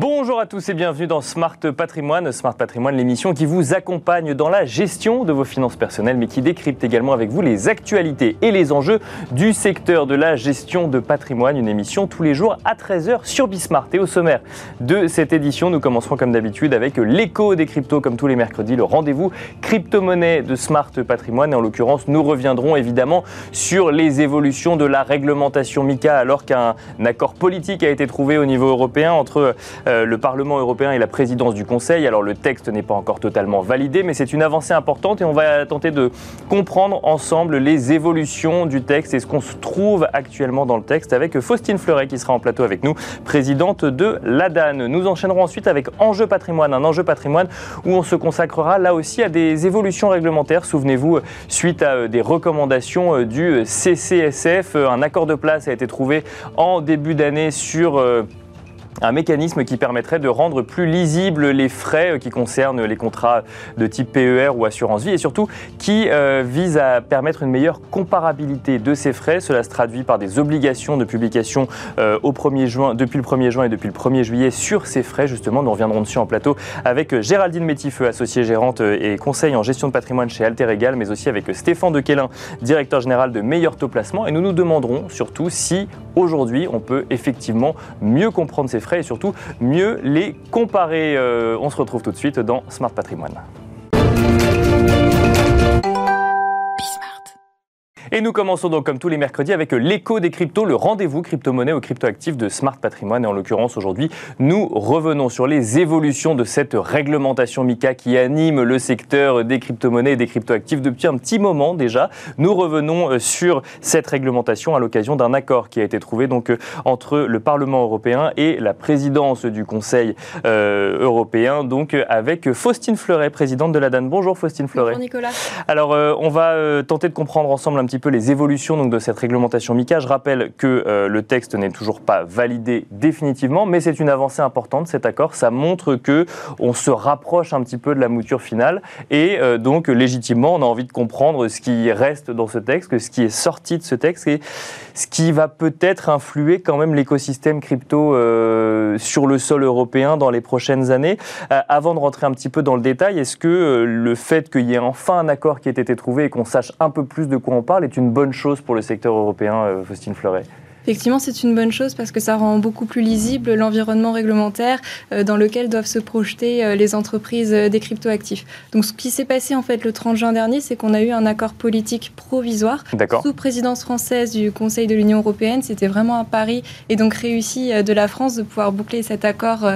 Bonjour à tous et bienvenue dans Smart Patrimoine. Smart Patrimoine, l'émission qui vous accompagne dans la gestion de vos finances personnelles, mais qui décrypte également avec vous les actualités et les enjeux du secteur de la gestion de patrimoine. Une émission tous les jours à 13h sur Bismart. Et au sommaire de cette édition, nous commencerons comme d'habitude avec l'écho des cryptos, comme tous les mercredis, le rendez-vous crypto-monnaie de Smart Patrimoine. Et en l'occurrence, nous reviendrons évidemment sur les évolutions de la réglementation MICA, alors qu'un accord politique a été trouvé au niveau européen entre euh, le Parlement européen et la présidence du Conseil. Alors le texte n'est pas encore totalement validé, mais c'est une avancée importante et on va tenter de comprendre ensemble les évolutions du texte et ce qu'on se trouve actuellement dans le texte avec Faustine Fleuret qui sera en plateau avec nous, présidente de l'ADAN. Nous enchaînerons ensuite avec Enjeu patrimoine, un enjeu patrimoine où on se consacrera là aussi à des évolutions réglementaires. Souvenez-vous, suite à euh, des recommandations euh, du CCSF, un accord de place a été trouvé en début d'année sur un mécanisme qui permettrait de rendre plus lisibles les frais qui concernent les contrats de type PER ou assurance vie et surtout qui euh, vise à permettre une meilleure comparabilité de ces frais. Cela se traduit par des obligations de publication euh, au 1er juin, depuis le 1er juin et depuis le 1er juillet sur ces frais. Justement, nous reviendrons dessus en plateau avec Géraldine Métifeux, associée gérante et conseil en gestion de patrimoine chez Alter Egal, mais aussi avec Stéphane Dequelin, directeur général de Meilleur Taux Placement. Et nous nous demanderons surtout si aujourd'hui on peut effectivement mieux comprendre ces frais et surtout mieux les comparer. Euh, on se retrouve tout de suite dans Smart Patrimoine. Et nous commençons donc comme tous les mercredis avec l'écho des cryptos, le rendez-vous crypto-monnaie ou crypto-actifs de Smart Patrimoine. Et en l'occurrence aujourd'hui, nous revenons sur les évolutions de cette réglementation MICA qui anime le secteur des crypto-monnaies et des crypto-actifs depuis un petit moment déjà. Nous revenons euh, sur cette réglementation à l'occasion d'un accord qui a été trouvé donc euh, entre le Parlement européen et la présidence du Conseil euh, européen, donc avec Faustine Fleuret, présidente de la DAN. Bonjour Faustine Fleuret. Bonjour Nicolas. Alors on va tenter de comprendre ensemble un petit peu les évolutions donc, de cette réglementation MICA. Je rappelle que euh, le texte n'est toujours pas validé définitivement, mais c'est une avancée importante cet accord. Ça montre que on se rapproche un petit peu de la mouture finale et euh, donc légitimement on a envie de comprendre ce qui reste dans ce texte, ce qui est sorti de ce texte et ce qui va peut-être influer quand même l'écosystème crypto euh, sur le sol européen dans les prochaines années. avant de rentrer un petit peu dans le détail, est-ce que le fait qu'il y ait enfin un accord qui ait été trouvé et qu'on sache un peu plus de quoi on parle est une bonne chose pour le secteur européen, euh, Faustine Fleuret Effectivement, c'est une bonne chose parce que ça rend beaucoup plus lisible l'environnement réglementaire euh, dans lequel doivent se projeter euh, les entreprises euh, des cryptoactifs. Donc, ce qui s'est passé en fait le 30 juin dernier, c'est qu'on a eu un accord politique provisoire sous présidence française du Conseil de l'Union européenne. C'était vraiment un pari et donc réussi de la France de pouvoir boucler cet accord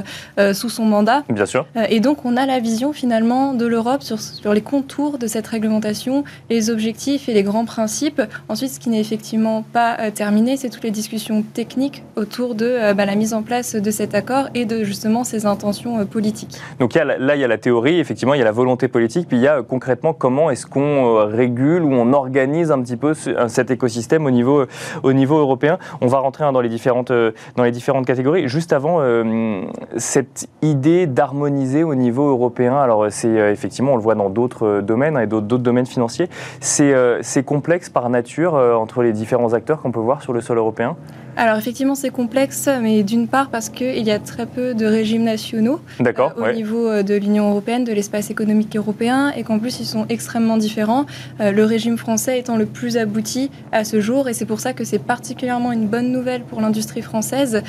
sous son mandat. Bien sûr. Et donc, on a la vision finalement de l'Europe sur, sur les contours de cette réglementation, les objectifs et les grands principes. Ensuite, ce qui n'est effectivement pas terminé, c'est toutes les discussions techniques autour de euh, bah, la mise en place de cet accord et de justement ses intentions euh, politiques. Donc là, il y a la théorie, effectivement, il y a la volonté politique, puis il y a euh, concrètement comment est-ce qu'on régule ou on organise un petit peu cet écosystème au niveau, au niveau européen. On va rentrer hein, dans, les différentes, dans les différentes catégories. Juste avant, cette idée d'harmoniser au niveau européen, alors c'est effectivement, on le voit dans d'autres domaines hein, et d'autres domaines financiers, c'est complexe par nature entre les différents acteurs qu'on peut voir sur le sol européen Patreon. Alors effectivement, c'est complexe, mais d'une part parce qu'il y a très peu de régimes nationaux euh, au niveau euh, de l'Union européenne, de l'espace économique européen, et qu'en plus ils sont extrêmement différents. Euh, le régime français étant le plus abouti à ce jour, et c'est pour ça que c'est particulièrement une bonne nouvelle pour l'industrie française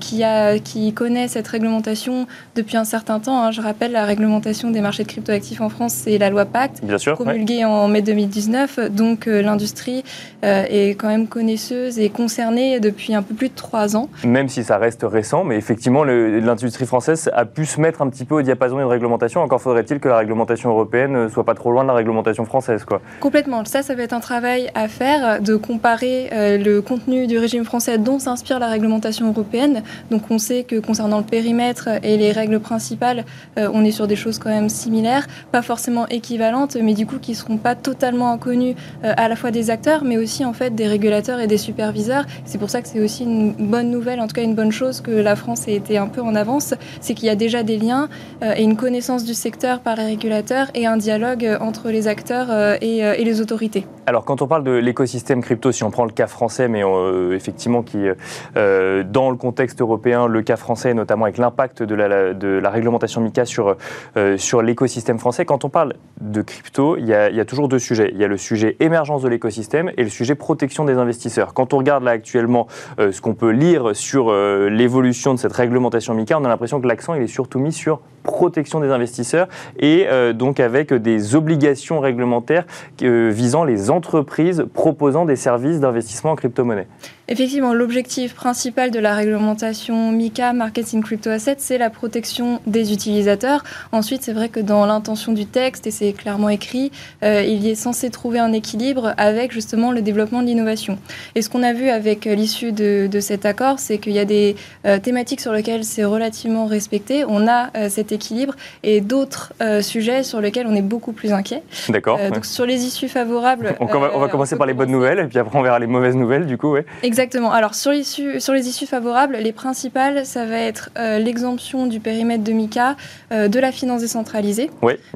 qui, a, qui connaît cette réglementation depuis un certain temps. Hein. Je rappelle, la réglementation des marchés de cryptoactifs en France, c'est la loi Pacte, promulguée en mai 2019. Donc l'industrie est quand même connaisseuse et concernée depuis un peu plus de trois ans. Même si ça reste récent, mais effectivement, l'industrie française a pu se mettre un petit peu au diapason d'une réglementation. Encore faudrait-il que la réglementation européenne ne soit pas trop loin de la réglementation française. Quoi. Complètement. Ça, ça va être un travail à faire de comparer euh, le contenu du régime français dont s'inspire la réglementation européenne. Donc on sait que concernant le périmètre et les règles principales, euh, on est sur des choses quand même similaires, pas forcément équivalentes, mais du coup qui ne seront pas totalement inconnues euh, à la fois des acteurs, mais aussi en fait des régulateurs et des superviseurs. C'est pour ça que c'est c'est aussi une bonne nouvelle, en tout cas une bonne chose que la France ait été un peu en avance, c'est qu'il y a déjà des liens et une connaissance du secteur par les régulateurs et un dialogue entre les acteurs et, et les autorités. Alors quand on parle de l'écosystème crypto, si on prend le cas français, mais effectivement qui, dans le contexte européen, le cas français, notamment avec l'impact de la, de la réglementation MICA sur, sur l'écosystème français, quand on parle de crypto, il y, a, il y a toujours deux sujets. Il y a le sujet émergence de l'écosystème et le sujet protection des investisseurs. Quand on regarde là actuellement euh, ce qu'on peut lire sur euh, l'évolution de cette réglementation MICA, on a l'impression que l'accent est surtout mis sur protection des investisseurs et euh, donc avec des obligations réglementaires visant les entreprises proposant des services d'investissement en crypto-monnaie. Effectivement, l'objectif principal de la réglementation MICA, Marketing Crypto Assets, c'est la protection des utilisateurs. Ensuite, c'est vrai que dans l'intention du texte, et c'est clairement écrit, euh, il y est censé trouver un équilibre avec justement le développement de l'innovation. Et ce qu'on a vu avec euh, l'issue de, cet accord, c'est qu'il y a des euh, thématiques sur lesquelles c'est relativement respecté. On a cet équilibre et d'autres sujets sur lesquels on est beaucoup plus inquiet. D'accord. Donc sur les issues favorables. on, va, on va commencer par les bonnes nouvelles et puis après on verra les mauvaises nouvelles du coup. Ouais. Exactement. Alors sur, sur les issues favorables, les principales, ça va être euh, l'exemption du périmètre de MICA euh, de la finance décentralisée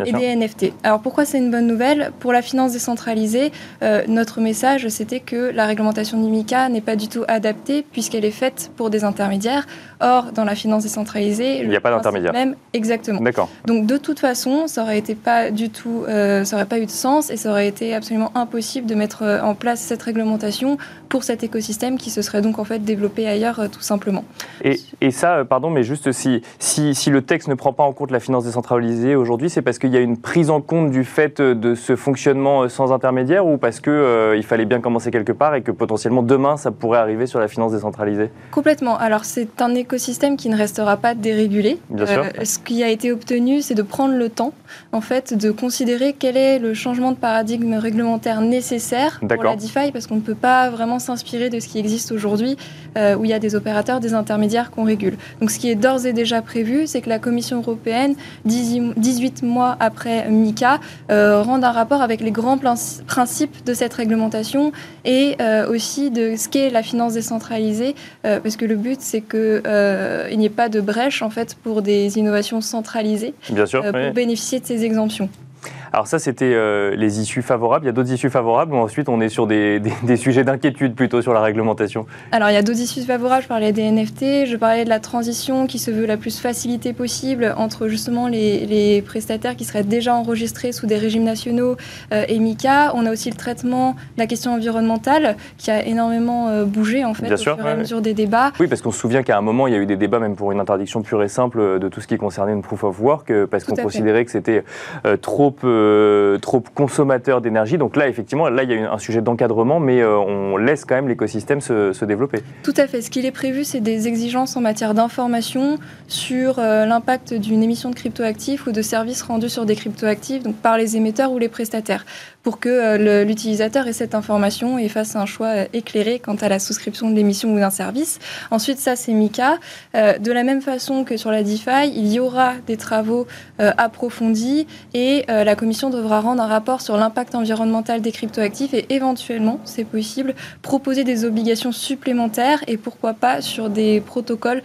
et des NFT. Alors pourquoi c'est une bonne nouvelle? Pour la finance décentralisée, euh, notre message c'était que la réglementation du MICA n'est pas du tout adaptée puisqu'elle est faite pour des intermédiaires. Or, dans la finance décentralisée, il n'y a pas d'intermédiaire. Même exactement. D'accord. Donc de toute façon, ça aurait été pas du tout, ça aurait pas eu de sens et ça aurait été absolument impossible de mettre en place cette réglementation pour cet écosystème qui se serait donc en fait développé ailleurs euh, tout simplement. Et, et, ça, euh, pardon, mais juste si, si, si, le texte ne prend pas en compte la finance décentralisée aujourd'hui, c'est parce qu'il y a une prise en compte du fait de ce fonctionnement euh, sans intermédiaire ou parce qu'il il fallait bien commencer quelque part et que potentiellement demain ça pourrait arriver sur la finance décentralisée? Complètement. Alors c'est un écosystème qui ne restera pas dérégulé. Bien sûr. ce qui a été obtenu, c'est de prendre le temps en fait de considérer quel est le changement de paradigme réglementaire nécessaire pour la DeFi parce qu'on ne peut pas vraiment s'inspirer de ce qui existe aujourd'hui, euh, où il y a des opérateurs, des intermédiaires qu'on régule. Donc ce qui est d'ores et déjà prévu, c'est que la Commission européenne, 18 mois après MICA, euh, rende un rapport avec les grands principes de cette réglementation et euh, aussi de ce qu'est la finance décentralisée, parce que le but, c'est qu'il n'y ait pas de brèche en fait pour des innovations centralisées Bien sûr, pour bénéficier de ces exemptions. Alors ça, c'était euh, les issues favorables. Il y a d'autres issues favorables ou ensuite on est sur des, sujets d'inquiétude plutôt sur la réglementation Alors il y a d'autres issues favorables. Je parlais des NFT, je parlais de la transition qui se veut la plus facilitée possible entre justement les, prestataires qui seraient déjà enregistrés sous des régimes nationaux euh, et MICA. On a aussi le traitement de la question environnementale qui a énormément euh, bougé en fait au fur et à mesure des débats. Oui, parce qu'on se souvient qu'à un moment, il y a eu des débats même pour une interdiction pure et simple de tout ce qui concernait une proof of work parce qu'on considérait que c'était trop peu euh, trop consommateur d'énergie. Donc là, effectivement, là, il y a un sujet d'encadrement, mais euh, on laisse quand même l'écosystème se, développer. Tout à fait. Ce qu'il est prévu, c'est des exigences en matière d'information sur euh, l'impact d'une émission de cryptoactifs ou de services rendus sur des cryptoactifs, donc par les émetteurs ou les prestataires pour que euh, l'utilisateur ait cette information et fasse un choix euh, éclairé quant à la souscription de l'émission ou d'un service. Ensuite, ça, c'est Mika. Euh, de la même façon que sur la DeFi, il y aura des travaux approfondis et la Commission devra rendre un rapport sur l'impact environnemental des cryptoactifs et éventuellement, c'est possible, proposer des obligations supplémentaires et pourquoi pas sur des protocoles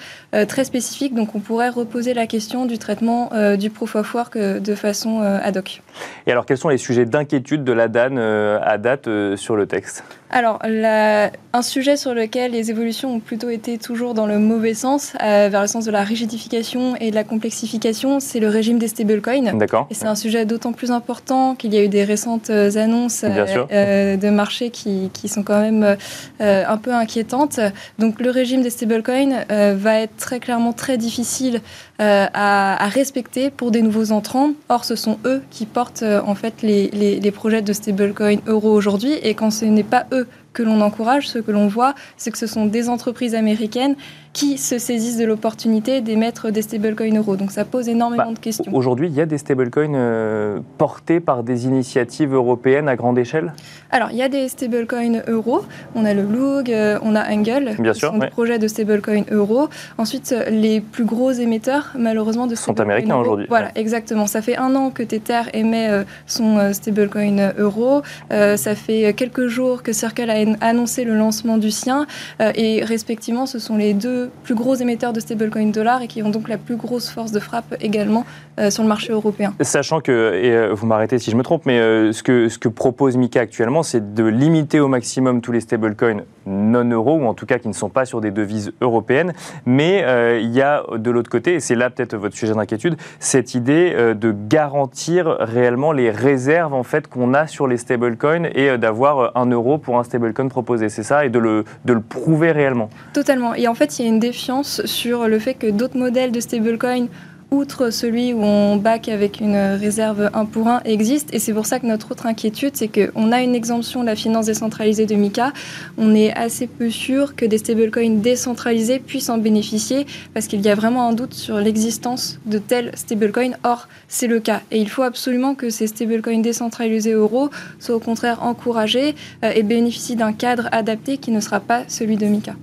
très spécifiques. Donc, on pourrait reposer la question du traitement du proof of work de façon ad hoc. Et alors, quels sont les sujets d'inquiétude de la DAN euh, à date euh, sur le texte alors, un sujet sur lequel les évolutions ont plutôt été toujours dans le mauvais sens, euh, vers le sens de la rigidification et de la complexification, c'est le régime des stablecoins. D'accord. Et c'est un sujet d'autant plus important qu'il y a eu des récentes annonces de marché qui, qui, sont quand même un peu inquiétantes. Donc, le régime des stablecoins va être très clairement très difficile à, à, respecter pour des nouveaux entrants. Or, ce sont eux qui portent en fait les, les, les projets de stablecoin euro aujourd'hui. Et quand ce n'est pas eux que l'on encourage, ce que l'on voit, c'est que ce sont des entreprises américaines qui se saisissent de l'opportunité d'émettre des stablecoins euros. Donc ça pose énormément bah, de questions. Aujourd'hui, il y a des stablecoins euh, portés par des initiatives européennes à grande échelle? Alors, il y a des stablecoins euros. On a le LUG, euh, on a Angle. Bien sûr. Sont des projets de stablecoins euros. Ensuite, les plus gros émetteurs, malheureusement, de sont américains aujourd'hui. Voilà, exactement. Ça fait un an que Tether émet son stablecoin euro. ça fait quelques jours que Circle a annoncé le lancement du sien. et respectivement, ce sont les deux plus gros émetteurs de stablecoin dollar et qui ont donc la plus grosse force de frappe également sur le marché européen. Sachant que, et vous m'arrêtez si je me trompe, mais ce, que, ce que propose Mika actuellement, c'est de limiter au maximum tous les stablecoins non euros, ou en tout cas qui ne sont pas sur des devises européennes. Mais euh, il y a de l'autre côté, et c'est là peut-être votre sujet d'inquiétude, cette idée euh, de garantir réellement les réserves en fait qu'on a sur les stablecoins et euh, d'avoir un euro pour un stablecoin proposé. C'est ça, et de le, de le prouver réellement. Totalement. Et en fait, il y a une défiance sur le fait que d'autres modèles de stablecoin outre celui où on back avec une réserve 1 pour 1, existe. Et c'est pour ça que notre autre inquiétude, c'est qu'on a une exemption de la finance décentralisée de MICA. On est assez peu sûr que des stablecoins décentralisés puissent en bénéficier parce qu'il y a vraiment un doute sur l'existence de tels stablecoins. Or, c'est le cas. Et il faut absolument que ces stablecoins décentralisés euros soient au contraire encouragés euh, et bénéficient d'un cadre adapté qui ne sera pas celui de MICA.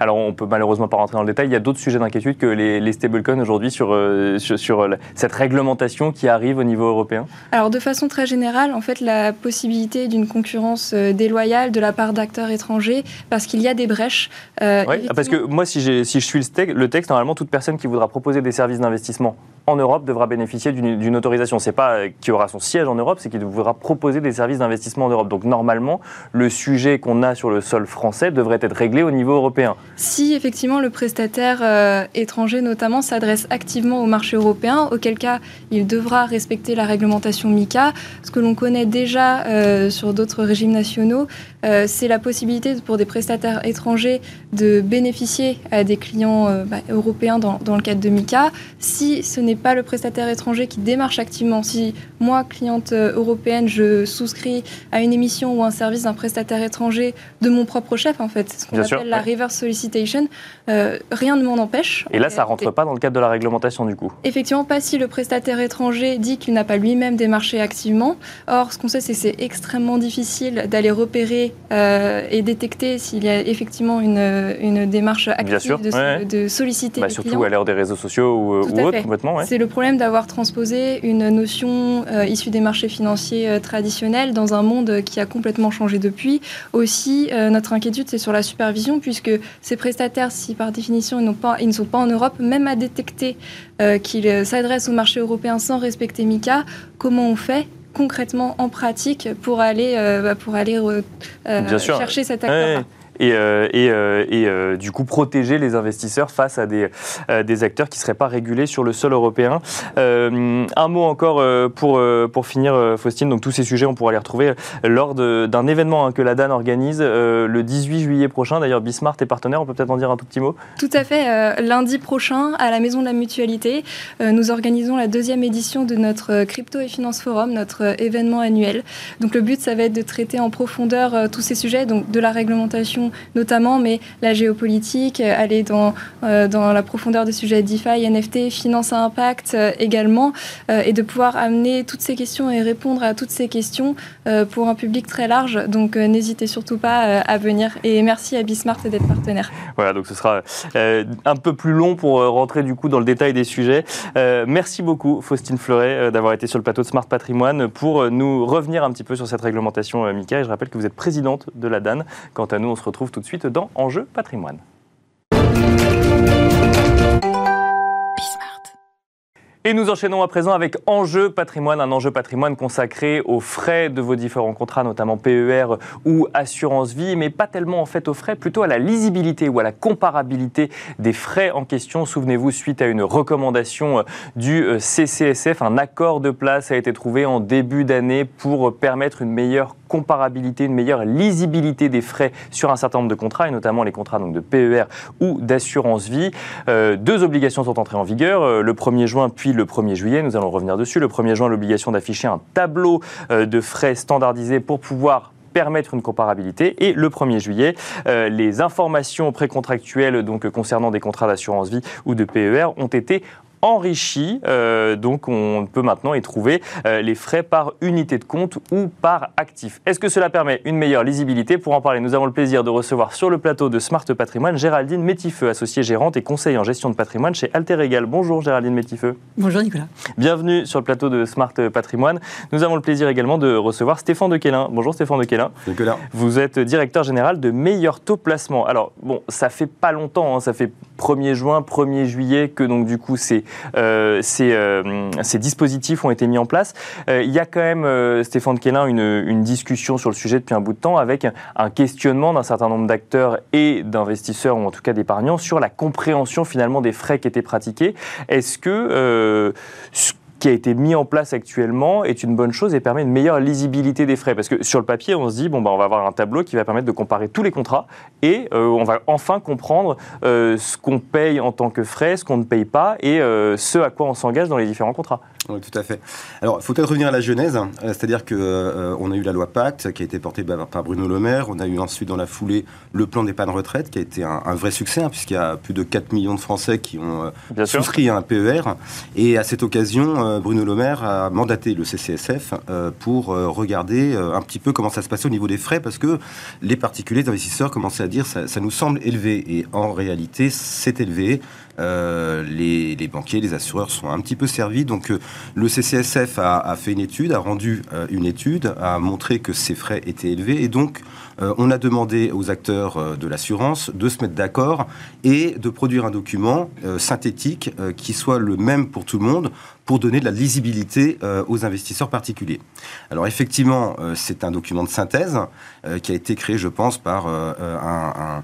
Alors, on peut malheureusement pas rentrer dans le détail. Il y a d'autres sujets d'inquiétude que les, stablecoins aujourd'hui sur, euh, sur, euh, cette réglementation qui arrive au niveau européen Alors, de façon très générale, en fait, la possibilité d'une concurrence euh, déloyale de la part d'acteurs étrangers, parce qu'il y a des brèches. oui, parce que moi, si, si je suis le texte, normalement, toute personne qui voudra proposer des services d'investissement en Europe devra bénéficier d'une autorisation. C'est pas qui aura son siège en Europe, c'est qu'il devra proposer des services d'investissement en Europe. Donc normalement, le sujet qu'on a sur le sol français devrait être réglé au niveau européen. Si effectivement le prestataire euh, étranger notamment s'adresse activement au marché européen, auquel cas il devra respecter la réglementation MICA, ce que l'on connaît déjà euh, sur d'autres régimes nationaux, euh, c'est la possibilité pour des prestataires étrangers de bénéficier à des clients bah, européens dans, dans, le cadre de MICA. Si ce n'est pas le prestataire étranger qui démarche activement, si moi, cliente européenne, je souscris à une émission ou un service d'un prestataire étranger de mon propre chef, en fait, ce qu'on appelle la reverse solicitation, euh, rien ne m'en empêche. Et là, ça ne rentre pas dans le cadre de la réglementation du coup Effectivement, pas si le prestataire étranger dit qu'il n'a pas lui-même démarché activement. Or, ce qu'on sait, c'est que c'est extrêmement difficile d'aller repérer euh, et détecter s'il y a effectivement une, une démarche active de, de, solliciter bah, Surtout à l'heure des réseaux sociaux ou, ou autres, complètement. C'est le problème d'avoir transposé une notion euh, issue des marchés financiers traditionnels dans un monde qui a complètement changé depuis. Aussi, notre inquiétude, c'est sur la supervision, puisque ces prestataires, si par définition ils, pas, ils ne sont pas en Europe, même à détecter euh, qu'ils s'adressent au marché européen sans respecter MICA, comment on fait concrètement en pratique pour aller, euh, bah, pour aller euh, chercher cet acteur et, euh, euh, euh, du coup protéger les investisseurs face à des, des acteurs qui ne seraient pas régulés sur le sol européen. un mot encore pour, pour finir, Faustine. Donc tous ces sujets, on pourra les retrouver lors d'un événement hein, que la DAN organise le 18 juillet prochain. D'ailleurs, Bismart est partenaire. On peut peut-être en dire un tout petit mot Tout à fait. lundi prochain, à la Maison de la Mutualité, nous organisons la deuxième édition de notre Crypto et Finance Forum, notre événement annuel. Donc le but, ça va être de traiter en profondeur tous ces sujets, donc de la réglementation notamment, mais la géopolitique, euh, aller dans, euh, dans la profondeur des sujets DeFi, NFT, finance à impact euh, également, et de pouvoir amener toutes ces questions et répondre à toutes ces questions pour un public très large. Donc n'hésitez surtout pas à venir. Et merci à Bismart d'être partenaire. Voilà, donc ce sera un peu plus long pour rentrer du coup dans le détail des sujets. merci beaucoup Faustine Fleuret d'avoir été sur le plateau de Smart Patrimoine pour nous revenir un petit peu sur cette réglementation Mika. Et je rappelle que vous êtes présidente de la DAN. Quant à nous, on se retrouve retrouve tout de suite dans Enjeu patrimoine. Et nous enchaînons à présent avec Enjeu patrimoine, un enjeu patrimoine consacré aux frais de vos différents contrats, notamment PER ou assurance vie, mais pas tellement en fait aux frais, plutôt à la lisibilité ou à la comparabilité des frais en question. Souvenez-vous, suite à une recommandation euh, du euh, CCSF, un accord de place a été trouvé en début d'année pour permettre une meilleure comparabilité, une meilleure lisibilité des frais sur un certain nombre de contrats, et notamment les contrats donc, de PER ou d'assurance vie. Euh, deux obligations sont entrées en vigueur, euh, le 1er juin puis le 1er juillet, nous allons revenir dessus. Le 1er juin, l'obligation d'afficher un tableau euh, de frais standardisé pour pouvoir permettre une comparabilité. Et le 1er juillet, les informations précontractuelles donc concernant des contrats d'assurance vie ou de PER ont été enrichi. donc on peut maintenant y trouver les frais par unité de compte ou par actif. Est-ce que cela permet une meilleure lisibilité Pour en parler, nous avons le plaisir de recevoir sur le plateau de Smart Patrimoine Géraldine Métifeux, associée gérante et conseiller en gestion de patrimoine chez Alter Egal. Bonjour Géraldine Métifeux. Bonjour Nicolas. Bienvenue sur le plateau de Smart Patrimoine. Nous avons le plaisir également de recevoir Stéphane Dequelin. Bonjour Stéphane Dequelin. Nicolas. Vous êtes directeur général de Meilleur Taux Placement. Alors, bon, ça fait pas longtemps, hein, ça fait 1er juin, 1er juillet que donc du coup ces, euh, euh, ces, dispositifs ont été mis en place. Euh, il y a quand même, Stéphane Dequelin, une, une discussion sur le sujet depuis un bout de temps avec un questionnement d'un certain nombre d'acteurs et d'investisseurs, ou en tout cas d'épargnants, sur la compréhension finalement des frais qui étaient pratiqués. Est-ce que qui a été mis en place actuellement est une bonne chose et permet une meilleure lisibilité des frais. Parce que sur le papier, on se dit, bon, bah, on va avoir un tableau qui va permettre de comparer tous les contrats et euh, on va enfin comprendre euh, ce qu'on paye en tant que frais, ce qu'on ne paye pas et euh, ce à quoi on s'engage dans les différents contrats. Oui, tout à fait. Alors, il faut peut-être revenir à la genèse, hein. c'est-à-dire qu'on on a eu la loi Pacte qui a été portée par Bruno Le Maire, on a eu ensuite dans la foulée le plan d'épargne retraite qui a été un, vrai succès, hein, puisqu'il y a plus de 4 millions de Français qui ont souscrit à un PER. Et à cette occasion, euh, Bruno Le Maire a mandaté le CCSF euh, pour euh, regarder un petit peu comment ça se passait au niveau des frais, parce que les particuliers, les investisseurs commençaient à dire ça, ça nous semble élevé. Et en réalité, c'est élevé. Les, banquiers, les assureurs sont un petit peu servis. Donc le CCSF a, fait une étude, a rendu une étude, a montré que ces frais étaient élevés. Et donc on a demandé aux acteurs de l'assurance de se mettre d'accord et de produire un document synthétique qui soit le même pour tout le monde pour donner de la lisibilité euh, aux investisseurs particuliers. Alors effectivement, euh, c'est un document de synthèse euh, qui a été créé, je pense, par un,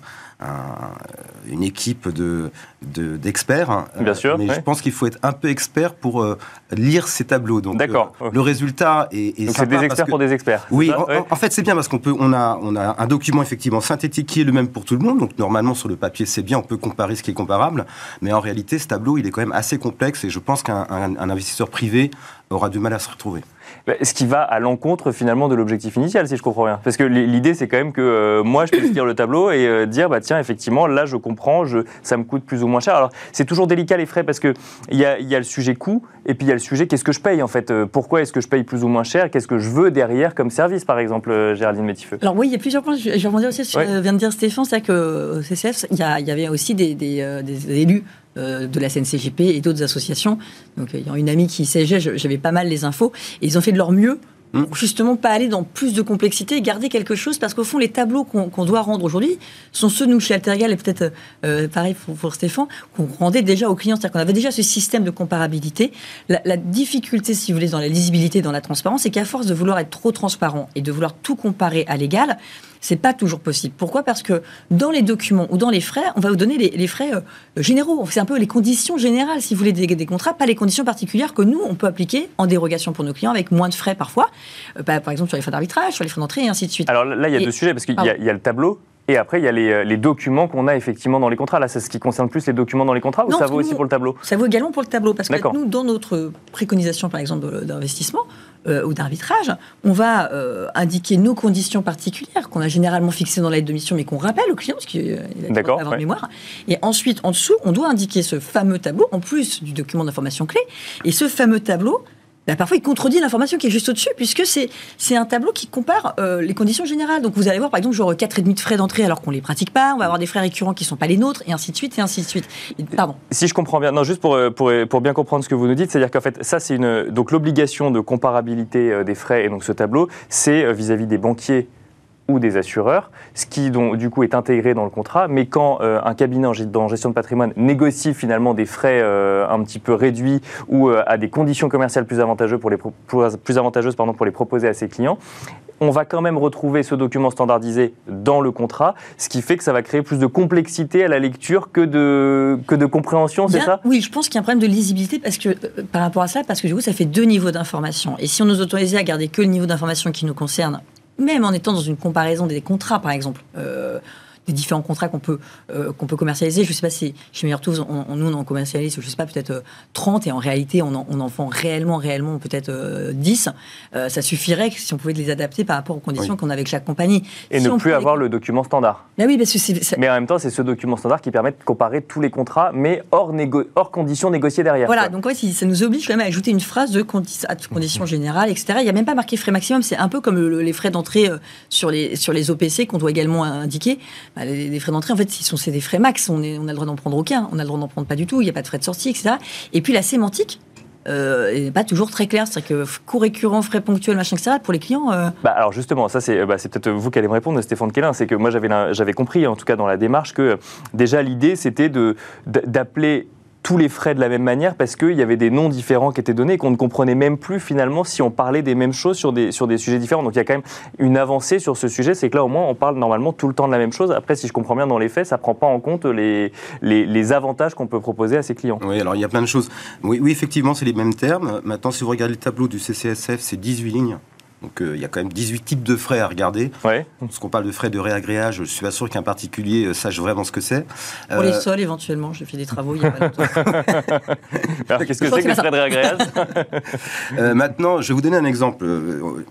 une équipe de, d'experts. Hein. Bien sûr. Mais je pense qu'il faut être un peu expert pour lire ces tableaux. Donc, D'accord. le résultat est, est Donc c'est des experts pour des experts. Oui, en, fait c'est bien parce qu'on peut, on a, on a un document effectivement synthétique qui est le même pour tout le monde. Donc normalement sur le papier c'est bien, on peut comparer ce qui est comparable. Mais en réalité ce tableau il est quand même assez complexe et je pense qu'un investisseur privé aura du mal à se retrouver. Bah, ce qui va à l'encontre finalement de l'objectif initial, si je comprends bien. Parce que l'idée, c'est quand même que euh, moi, je puisse lire le tableau et euh, dire, bah tiens, effectivement, là, je comprends, je, ça me coûte plus ou moins cher. Alors, c'est toujours délicat les frais parce que il y a, y a, le sujet coût et puis il y a le sujet qu'est-ce que je paye en fait? Euh, pourquoi est-ce que je paye plus ou moins cher? Qu'est-ce que je veux derrière comme service, par exemple, Géraldine Métifeux? Alors oui, il y a plusieurs points. Je, vais rebondir aussi sur ce que vient de dire Stéphane, c'est que au CCF, il y, avait aussi des, des, des élus de la CNCGP et d'autres associations. Donc, il y a une amie qui siégeait, j'avais pas mal les infos, et ils ont fait de leur mieux pour hmm. justement pas aller dans plus de complexité et garder quelque chose, parce qu'au fond, les tableaux qu'on doit rendre aujourd'hui sont ceux, nous, chez Altergal, et peut-être euh, pareil pour, Stéphane, qu'on rendait déjà aux clients, c'est-à-dire qu'on avait déjà ce système de comparabilité. La, la, difficulté, si vous voulez, dans la lisibilité, dans la transparence, c'est qu'à force de vouloir être trop transparent et de vouloir tout comparer à l'égal, c'est pas toujours possible. Pourquoi? Parce que dans les documents ou dans les frais, on va vous donner les, frais euh, généraux. C'est un peu les conditions générales, si vous voulez, des, contrats, pas les conditions particulières que nous, on peut appliquer en dérogation pour nos clients avec moins de frais parfois. Euh, par exemple, sur les frais d'arbitrage, sur les frais d'entrée et ainsi de suite. Alors là, il y a deux sujets, parce qu'il y, a le tableau et après, il y a les, euh, documents qu'on a effectivement dans les contrats. Là, c'est ce qui concerne plus les documents dans les contrats ou ça vaut aussi pour le tableau? Ça vaut également pour le tableau. Parce que nous, dans notre préconisation, par exemple, d'investissement, euh, ou d'arbitrage, on va euh, indiquer nos conditions particulières qu'on a généralement fixées dans l'aide de mission, mais qu'on rappelle au client, parce qu'il a pas avoir mémoire. Et ensuite, en dessous, on doit indiquer ce fameux tableau, en plus du document d'information clé. Et ce fameux tableau, bah, parfois il contredit l'information qui est juste au-dessus, puisque c'est un tableau qui compare euh, les conditions générales. Donc vous allez voir, par exemple, genre 4,5 de frais d'entrée alors qu'on ne les pratique pas, on va avoir des frais récurrents qui ne sont pas les nôtres, et ainsi de suite, et ainsi de suite. Pardon. Si je comprends bien, non, juste pour, euh, pour, pour bien comprendre ce que vous nous dites, c'est-à-dire qu'en fait, ça, c'est une. Donc l'obligation de comparabilité euh, des frais, et donc ce tableau, c'est vis-à-vis des banquiers ou des assureurs, ce qui donc, du coup est intégré dans le contrat. Mais quand euh, un cabinet en, gestion de patrimoine négocie finalement des frais euh, un petit peu réduits ou euh, à des conditions commerciales plus avantageuses pour les, plus avantageuses, pardon, pour les proposer à ses clients, on va quand même retrouver ce document standardisé dans le contrat, ce qui fait que ça va créer plus de complexité à la lecture que de, que de compréhension, c'est ça? Oui, je pense qu'il y a un problème de lisibilité parce que, par rapport à ça, parce que du coup, ça fait deux niveaux d'information. Et si on nous autorisait à garder que le niveau d'information qui nous concerne même en étant dans une comparaison des contrats, par exemple. Euh, des différents contrats qu'on peut, qu'on peut commercialiser. Je ne sais pas si chez Meilleur Tools, on, nous, on en commercialise, je ne sais pas, peut-être 30, et en réalité, on en, on en vend réellement, réellement peut-être 10. ça suffirait si on pouvait les adapter par rapport aux conditions qu'on a avec chaque compagnie. Et ne plus avoir le document standard. Mais oui, parce que Mais en même temps, c'est ce document standard qui permet de comparer tous les contrats, mais hors, hors conditions négociées derrière. Voilà, donc ouais, ça nous oblige quand même à ajouter une phrase de conditions générales, etc. Il n'y a même pas marqué frais maximum, c'est un peu comme les frais d'entrée euh, sur les, sur les OPC qu'on doit également indiquer. Bah, les, frais d'entrée, en fait, sont, c'est des frais max, on, est, on a le droit d'en prendre aucun, on a le droit d'en prendre pas du tout, il n'y a pas de frais de sortie, etc. Et puis la sémantique, euh, pas toujours très clair. C'est-à-dire que coût récurrent, frais ponctuels, machin, etc. Pour les clients. Euh, bah alors justement, ça c'est bah, peut-être vous qui allez me répondre, Stéphane Kellin. C'est que moi j'avais compris, en tout cas dans la démarche, que déjà l'idée c'était d'appeler tous les frais de la même manière parce qu'il y avait des noms différents qui étaient donnés et qu'on ne comprenait même plus finalement si on parlait des mêmes choses sur des, sujets différents. Donc il y a quand même une avancée sur ce sujet, c'est que là au moins on parle normalement tout le temps de la même chose. Après, si je comprends bien dans les faits, ça ne prend pas en compte les, avantages qu'on peut proposer à ses clients. Oui, alors il y a plein de choses. Oui effectivement, c'est les mêmes termes. Maintenant, si vous regardez le tableau du CCSF, c'est 18 lignes. Donc euh, il y a quand même 18 types de frais à regarder. Ouais. Parce qu'on parle de frais de réagréage, je suis pas sûr qu'un particulier euh, sache vraiment ce que c'est. Pour les euh, sols, éventuellement, j'ai fait des travaux il y a pas Alors qu'est-ce que c'est que les frais de réagréage? Maintenant, je vais vous donner un exemple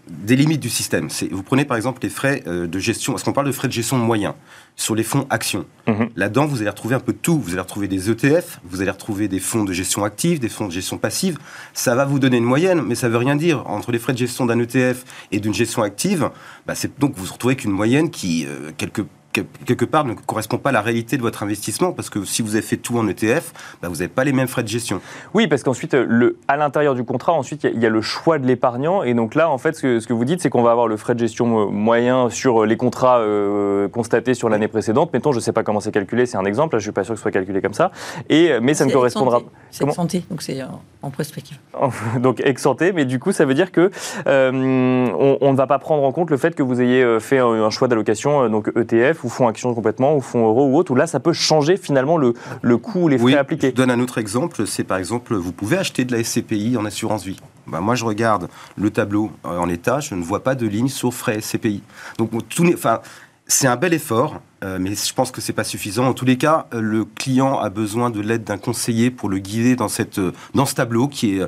des limites du système. Vous prenez par exemple les frais de gestion, parce qu'on parle de frais de gestion moyens sur les fonds actions. Mhm. Là-dedans, vous allez retrouver un peu de tout. Vous allez retrouver des ETF, vous allez retrouver des fonds de gestion active, des fonds de gestion passive. Ça va vous donner une moyenne, mais ça ne veut rien dire. Entre les frais de gestion d'un ETF et d'une gestion active, bah, c'est donc vous retrouvez qu'une moyenne qui, euh, quelque quelque part ne correspond pas à la réalité de votre investissement parce que si vous avez fait tout en ETF, bah, vous n'avez pas les mêmes frais de gestion. Oui, parce qu'ensuite, le, à l'intérieur du contrat, ensuite, il y, a le choix de l'épargnant et donc là, en fait, ce que, ce que vous dites, c'est qu'on va avoir le frais de gestion euh, moyen sur les contrats euh, constatés sur l'année précédente. Mettons, je ne sais pas comment c'est calculé, c'est un exemple, là, je ne suis pas sûr que ce soit calculé comme ça, et, mais ça ne correspondra pas. C'est santé, donc c'est en perspective. donc ex santé, mais du coup, ça veut dire que euh, on, ne va pas prendre en compte le fait que vous ayez fait un, choix d'allocation, donc ETF ou fonds actions complètement, ou fonds euros ou autre, où là, ça peut changer finalement le, le coût ou les frais appliqués. Je donne un autre exemple, c'est par exemple, vous pouvez acheter de la SCPI en assurance vie. Ben, moi, je regarde le tableau euh, en état, je ne vois pas de ligne sur frais SCPI. Donc, tout, enfin, c'est un bel effort, euh, mais je pense que c'est pas suffisant. En tous les cas, euh, le client a besoin de l'aide d'un conseiller pour le guider dans, cette, euh, dans ce tableau qui est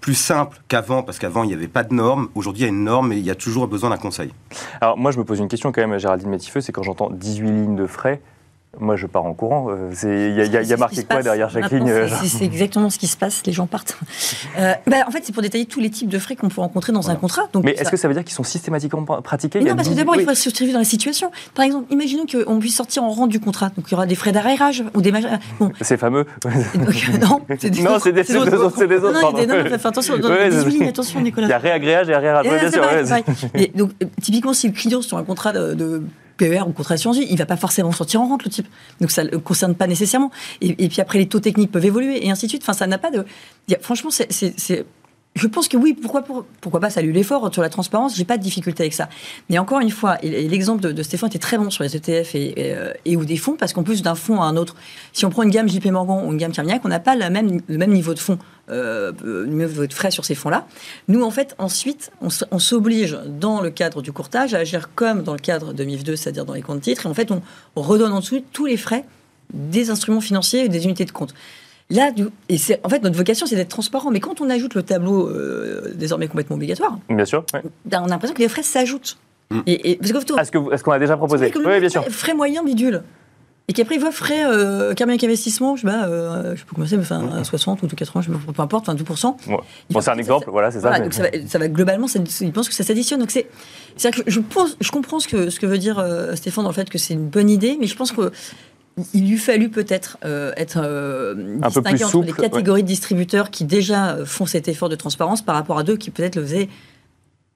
plus simple qu'avant, parce qu'avant, il n'y avait pas de normes. Aujourd'hui, il y a une norme et il y a toujours besoin d'un conseil. Alors, moi, je me pose une question quand même, Géraldine Métifeux, c'est quand j'entends 18 lignes de frais, moi, je pars en courant. Il y, a marqué quoi derrière chaque ligne C'est exactement ce qui se passe. Les gens partent. Euh, bah, en fait, c'est pour détailler tous les types de frais qu'on peut rencontrer dans un contrat. Donc, Mais est-ce que ça veut dire qu'ils sont systématiquement pratiqués? Non, parce que d'abord, il faut se suivre dans la situation. Par exemple, imaginons qu'on puisse sortir en rang du contrat. Donc, il y aura des frais d'arrérage ou des. Bon. C'est fameux. non, c'est des, non, c'est des, des, autres. C'est des autres. Non, non, non, attention, attention, Nicolas. Il y a réagréage et arrérage. Donc, typiquement, si le client sur un contrat de PER ou contrat d'assurance vie, il va pas forcément sortir en rente le type. Donc ça ne le concerne pas nécessairement. Et, puis après, les taux techniques peuvent évoluer et ainsi de suite. Enfin, ça n'a pas de. franchement, c'est je pense que oui, pourquoi, pas saluer l'effort sur la transparence, j'ai pas de difficulté avec ça. Mais encore une fois, l'exemple de, Stéphane était très bon sur les ETF euh, et, ou des fonds, parce qu'en plus d'un fonds à un autre, si on prend une gamme JP Morgan ou une gamme Carmignac, on n'a pas le même niveau de fonds, euh, niveau de frais sur ces fonds-là. Nous, en fait, ensuite, on s'oblige, dans le cadre du courtage, à agir comme dans le cadre de MIF2, c'est-à-dire dans les comptes titres, et en fait, on redonne en dessous tous les frais des instruments financiers et des unités de compte. Là, et c'est en fait notre vocation, c'est d'être transparent. Mais quand on ajoute le tableau euh, désormais complètement obligatoire, bien sûr, ben, on a l'impression que les frais s'ajoutent. Mm. Et, et, Est-ce qu'on a déjà proposé Oui, bien sûr. Frais moyens bidule. Et qu'après, il voit frais euh, Investissement, je sais pas, euh, je peux commencer, enfin, à 60 ou 80, je sais pas, peu importe, enfin 12%. Bon, c'est un exemple, voilà, c'est ça. donc ça, va, ça va, globalement, il pense que ça s'additionne. Donc c'est, c'est que je, pense, je comprends ce que, ce que veut dire euh, Stéphane dans le fait que c'est une bonne idée, mais je pense que il lui fallu peut-être euh, être euh, plus entre les catégories de distributeurs qui déjà euh, font cet effort de transparence par rapport à deux qui peut-être le faisaient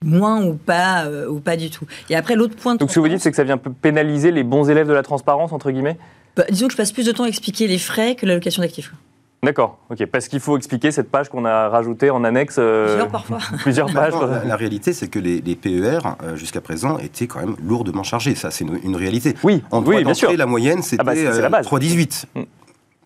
moins ou pas ou pas du tout. Et après l'autre point. Donc ce que vous dites, c'est que ça vient pénaliser les bons élèves de la transparence entre guillemets? Bah, disons que je passe plus de temps à expliquer les frais que l'allocation d'actifs. D'accord, ok. Parce qu'il faut expliquer cette page qu'on a rajoutée en annexe. Euh, plusieurs parfois. plusieurs pages. la, réalité, c'est que les, PER, euh, jusqu'à présent, étaient quand même lourdement chargés. Ça, c'est une, réalité. Oui, en oui, bien sûr. La moyenne, c'était ah bah, 3,18.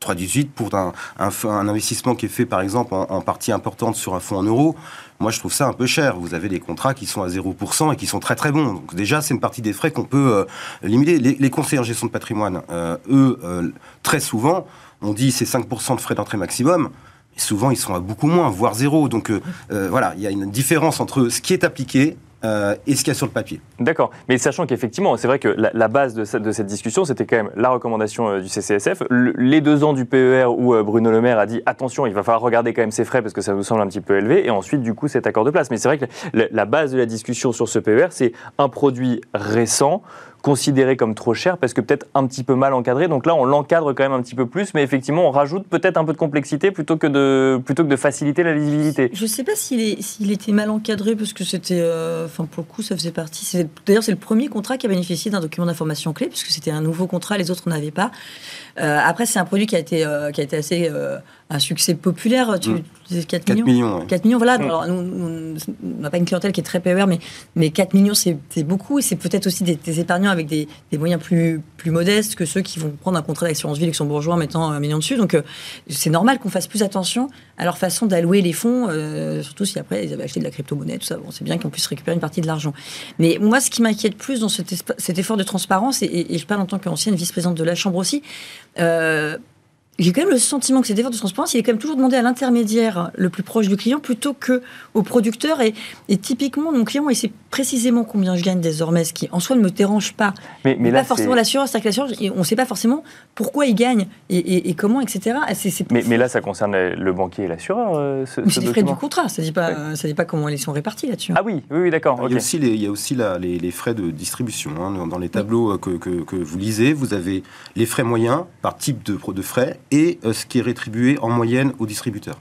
3,18 pour un, un, investissement qui est fait par exemple en, partie importante sur un fonds en euros. Moi, je trouve ça un peu cher. Vous avez des contrats qui sont à 0% et qui sont très très bons. Donc déjà, c'est une partie des frais qu'on peut limiter. Les, conseillers en gestion de patrimoine, eux, très souvent, on dit c'est 5% de frais d'entrée maximum souvent ils sont à beaucoup moins, voire zéro. Donc euh, euh, voilà, il y a une différence entre ce qui est appliqué euh, et ce qu'il y a sur le papier. D'accord, mais sachant qu'effectivement, c'est vrai que la, base de cette, discussion, c'était quand même la recommandation du CCSF. les deux ans du PER où Bruno Le Maire a dit attention, il va falloir regarder quand même ses frais parce que ça nous semble un petit peu élevé, et ensuite, du coup, cet accord de place. Mais c'est vrai que la base de la discussion sur ce PER, c'est un produit récent considéré comme trop cher parce que peut-être un petit peu mal encadré. Donc là, on l'encadre quand même un petit peu plus, mais effectivement, on rajoute peut-être un peu de complexité plutôt que de, plutôt que de faciliter la lisibilité. Je ne sais pas s'il, était mal encadré parce que c'était, euh, enfin pour le coup, ça faisait partie. d'ailleurs, c'est le premier contrat qui a bénéficié d'un document d'information clé puisque c'était un nouveau contrat, les autres n'avaient pas. Euh, après, c'est un produit qui a été, euh, qui a été assez un succès populaire. Tu, 4, mm. millions 4 millions, voilà. Mm. Alors, nous, on n'a pas une clientèle qui est très PER, mais, mais 4 millions, c'est beaucoup. Et c'est peut-être aussi des, épargnants avec des, des, moyens plus, plus modestes que ceux qui vont prendre un contrat d'assurance vie luxembourgeois en mettant un million dessus. Donc, euh, c'est normal qu'on fasse plus attention à leur façon d'allouer les fonds, euh, surtout si après ils avaient acheté de la crypto-monnaie, tout ça. Bon, c'est bien qu'on puisse récupérer une partie de l'argent. Mais moi, ce qui m'inquiète plus dans cet, cet, effort de transparence, et, et, je parle en tant qu'ancienne vice-présidente de la Chambre aussi, euh, j'ai quand même le sentiment que cet effort de transparence, il est quand même toujours demandé à l'intermédiaire le plus proche du client plutôt que au producteur. Et, typiquement, mon client, il sait précisément combien je gagne désormais, ce qui en soi ne me dérange pas. Mais, mais là, pas forcément l'assureur, c'est-à-dire que on ne sait pas forcément pourquoi il gagne et, comment, etc. mais, là, ça concerne le banquier et l'assureur. Euh, c'est les frais du contrat, ça ne dit, pas, dit pas comment ils sont répartis là-dessus. Ah oui, oui, d'accord. Il y a aussi les, il y a aussi les, frais de distribution. Hein. Dans les tableaux que, que, vous lisez, vous avez les frais moyens par type de, de frais et euh, ce qui est rétribué en moyenne aux distributeurs.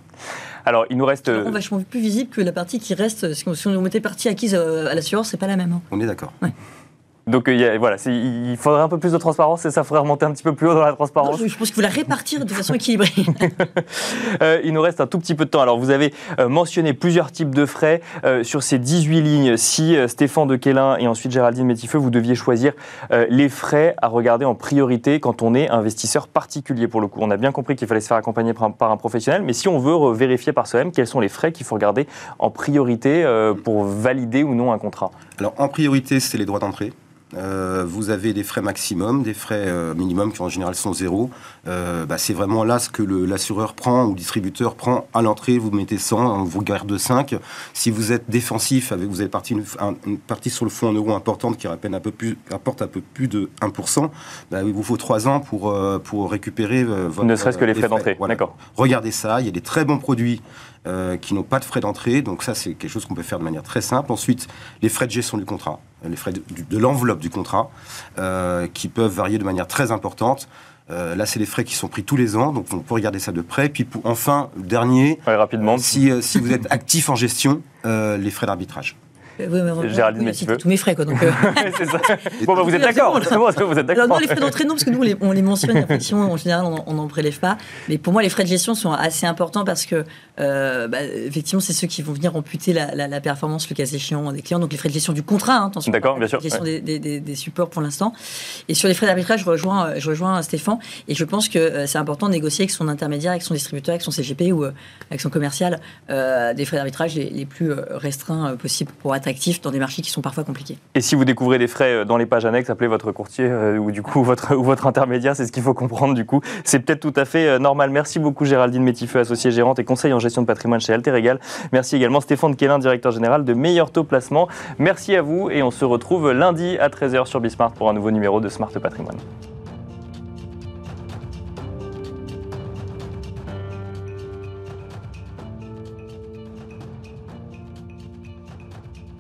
Alors, il nous reste. C'est vachement plus visible que la partie qui reste. Si on mettait partie acquise euh, à l'assurance, c'est pas la même. Hein. On est d'accord. Donc euh, voilà, il faudrait un peu plus de transparence et ça ferait remonter un petit peu plus haut dans la transparence. je, pense qu'il faut la répartir de façon équilibrée. Euh, il nous reste un tout petit peu de temps. Alors vous avez euh, mentionné plusieurs types de frais sur ces 18 lignes. Si Stéphane de Quélin et ensuite Géraldine Métifeux, vous deviez choisir les frais à regarder en priorité quand on est investisseur particulier pour le coup. On a bien compris qu'il fallait se faire accompagner par un, professionnel, mais si on veut vérifier par soi-même, quels sont les frais qu'il faut regarder en priorité pour valider ou non un contrat Alors en priorité, c'est les droits d'entrée. Euh, vous avez des frais maximum, des frais euh, minimum qui en général sont zéro. Euh, bah, c'est vraiment là ce que l'assureur prend ou le distributeur prend à l'entrée. Vous mettez 100, on vous garde 5. Si vous êtes défensif, avec, vous avez parti une, partie sur le fonds en euros importante qui rapporte un peu plus, apporte un peu plus de 1%, bah, il vous faut 3 ans pour, pour récupérer votre. Ne serait-ce que les frais, d'entrée. D'accord. Regardez ça, il y a des très bons produits. qui n'ont pas de frais d'entrée. Donc ça, c'est quelque chose qu'on peut faire de manière très simple. Ensuite, les frais de gestion du contrat les frais de, l'enveloppe du contrat, euh, qui peuvent varier de manière très importante. Euh, là, c'est les frais qui sont pris tous les ans, donc on peut regarder ça de près. Puis pour, enfin, dernier, rapidement. si, euh, si vous êtes actif en gestion, les frais d'arbitrage. Oui, mais Géraldine oui, tous mes frais, quoi. Donc, euh. ça. Bon, bah, vous êtes d'accord. vous êtes d'accord. Non, les frais d'entrée, non, parce que nous, on les, on les mentionne, effectivement, en général, on n'en prélève pas. Mais pour moi, les frais de gestion sont assez importants parce que, euh, bah, effectivement, c'est ceux qui vont venir amputer la, la, performance, le cas échéant, des clients. Donc, les frais de gestion du contrat, hein, attention. D'accord, bien sûr. La gestion des, des, des, supports pour l'instant. Et sur les frais d'arbitrage, je rejoins, je rejoins Stéphane. Et je pense que euh, c'est important de négocier avec son intermédiaire, avec son distributeur, avec son CGP ou avec son commercial, des frais d'arbitrage les, les, plus restreints possibles pour attractifs dans des marchés qui sont parfois compliqués. Et si vous découvrez des frais euh, dans les pages annexes, appelez votre courtier euh, ou du coup votre, ou votre intermédiaire, c'est ce qu'il faut comprendre du coup. C'est peut-être tout à fait euh, normal. Merci beaucoup Géraldine Métifeux, associée gérante et conseil en gestion de patrimoine chez Alter Egal. Merci également Stéphane Kélin, directeur général de Meilleur Taux Placement. Merci à vous et on se retrouve lundi à 13h sur Bismart pour un nouveau numéro de Smart Patrimoine.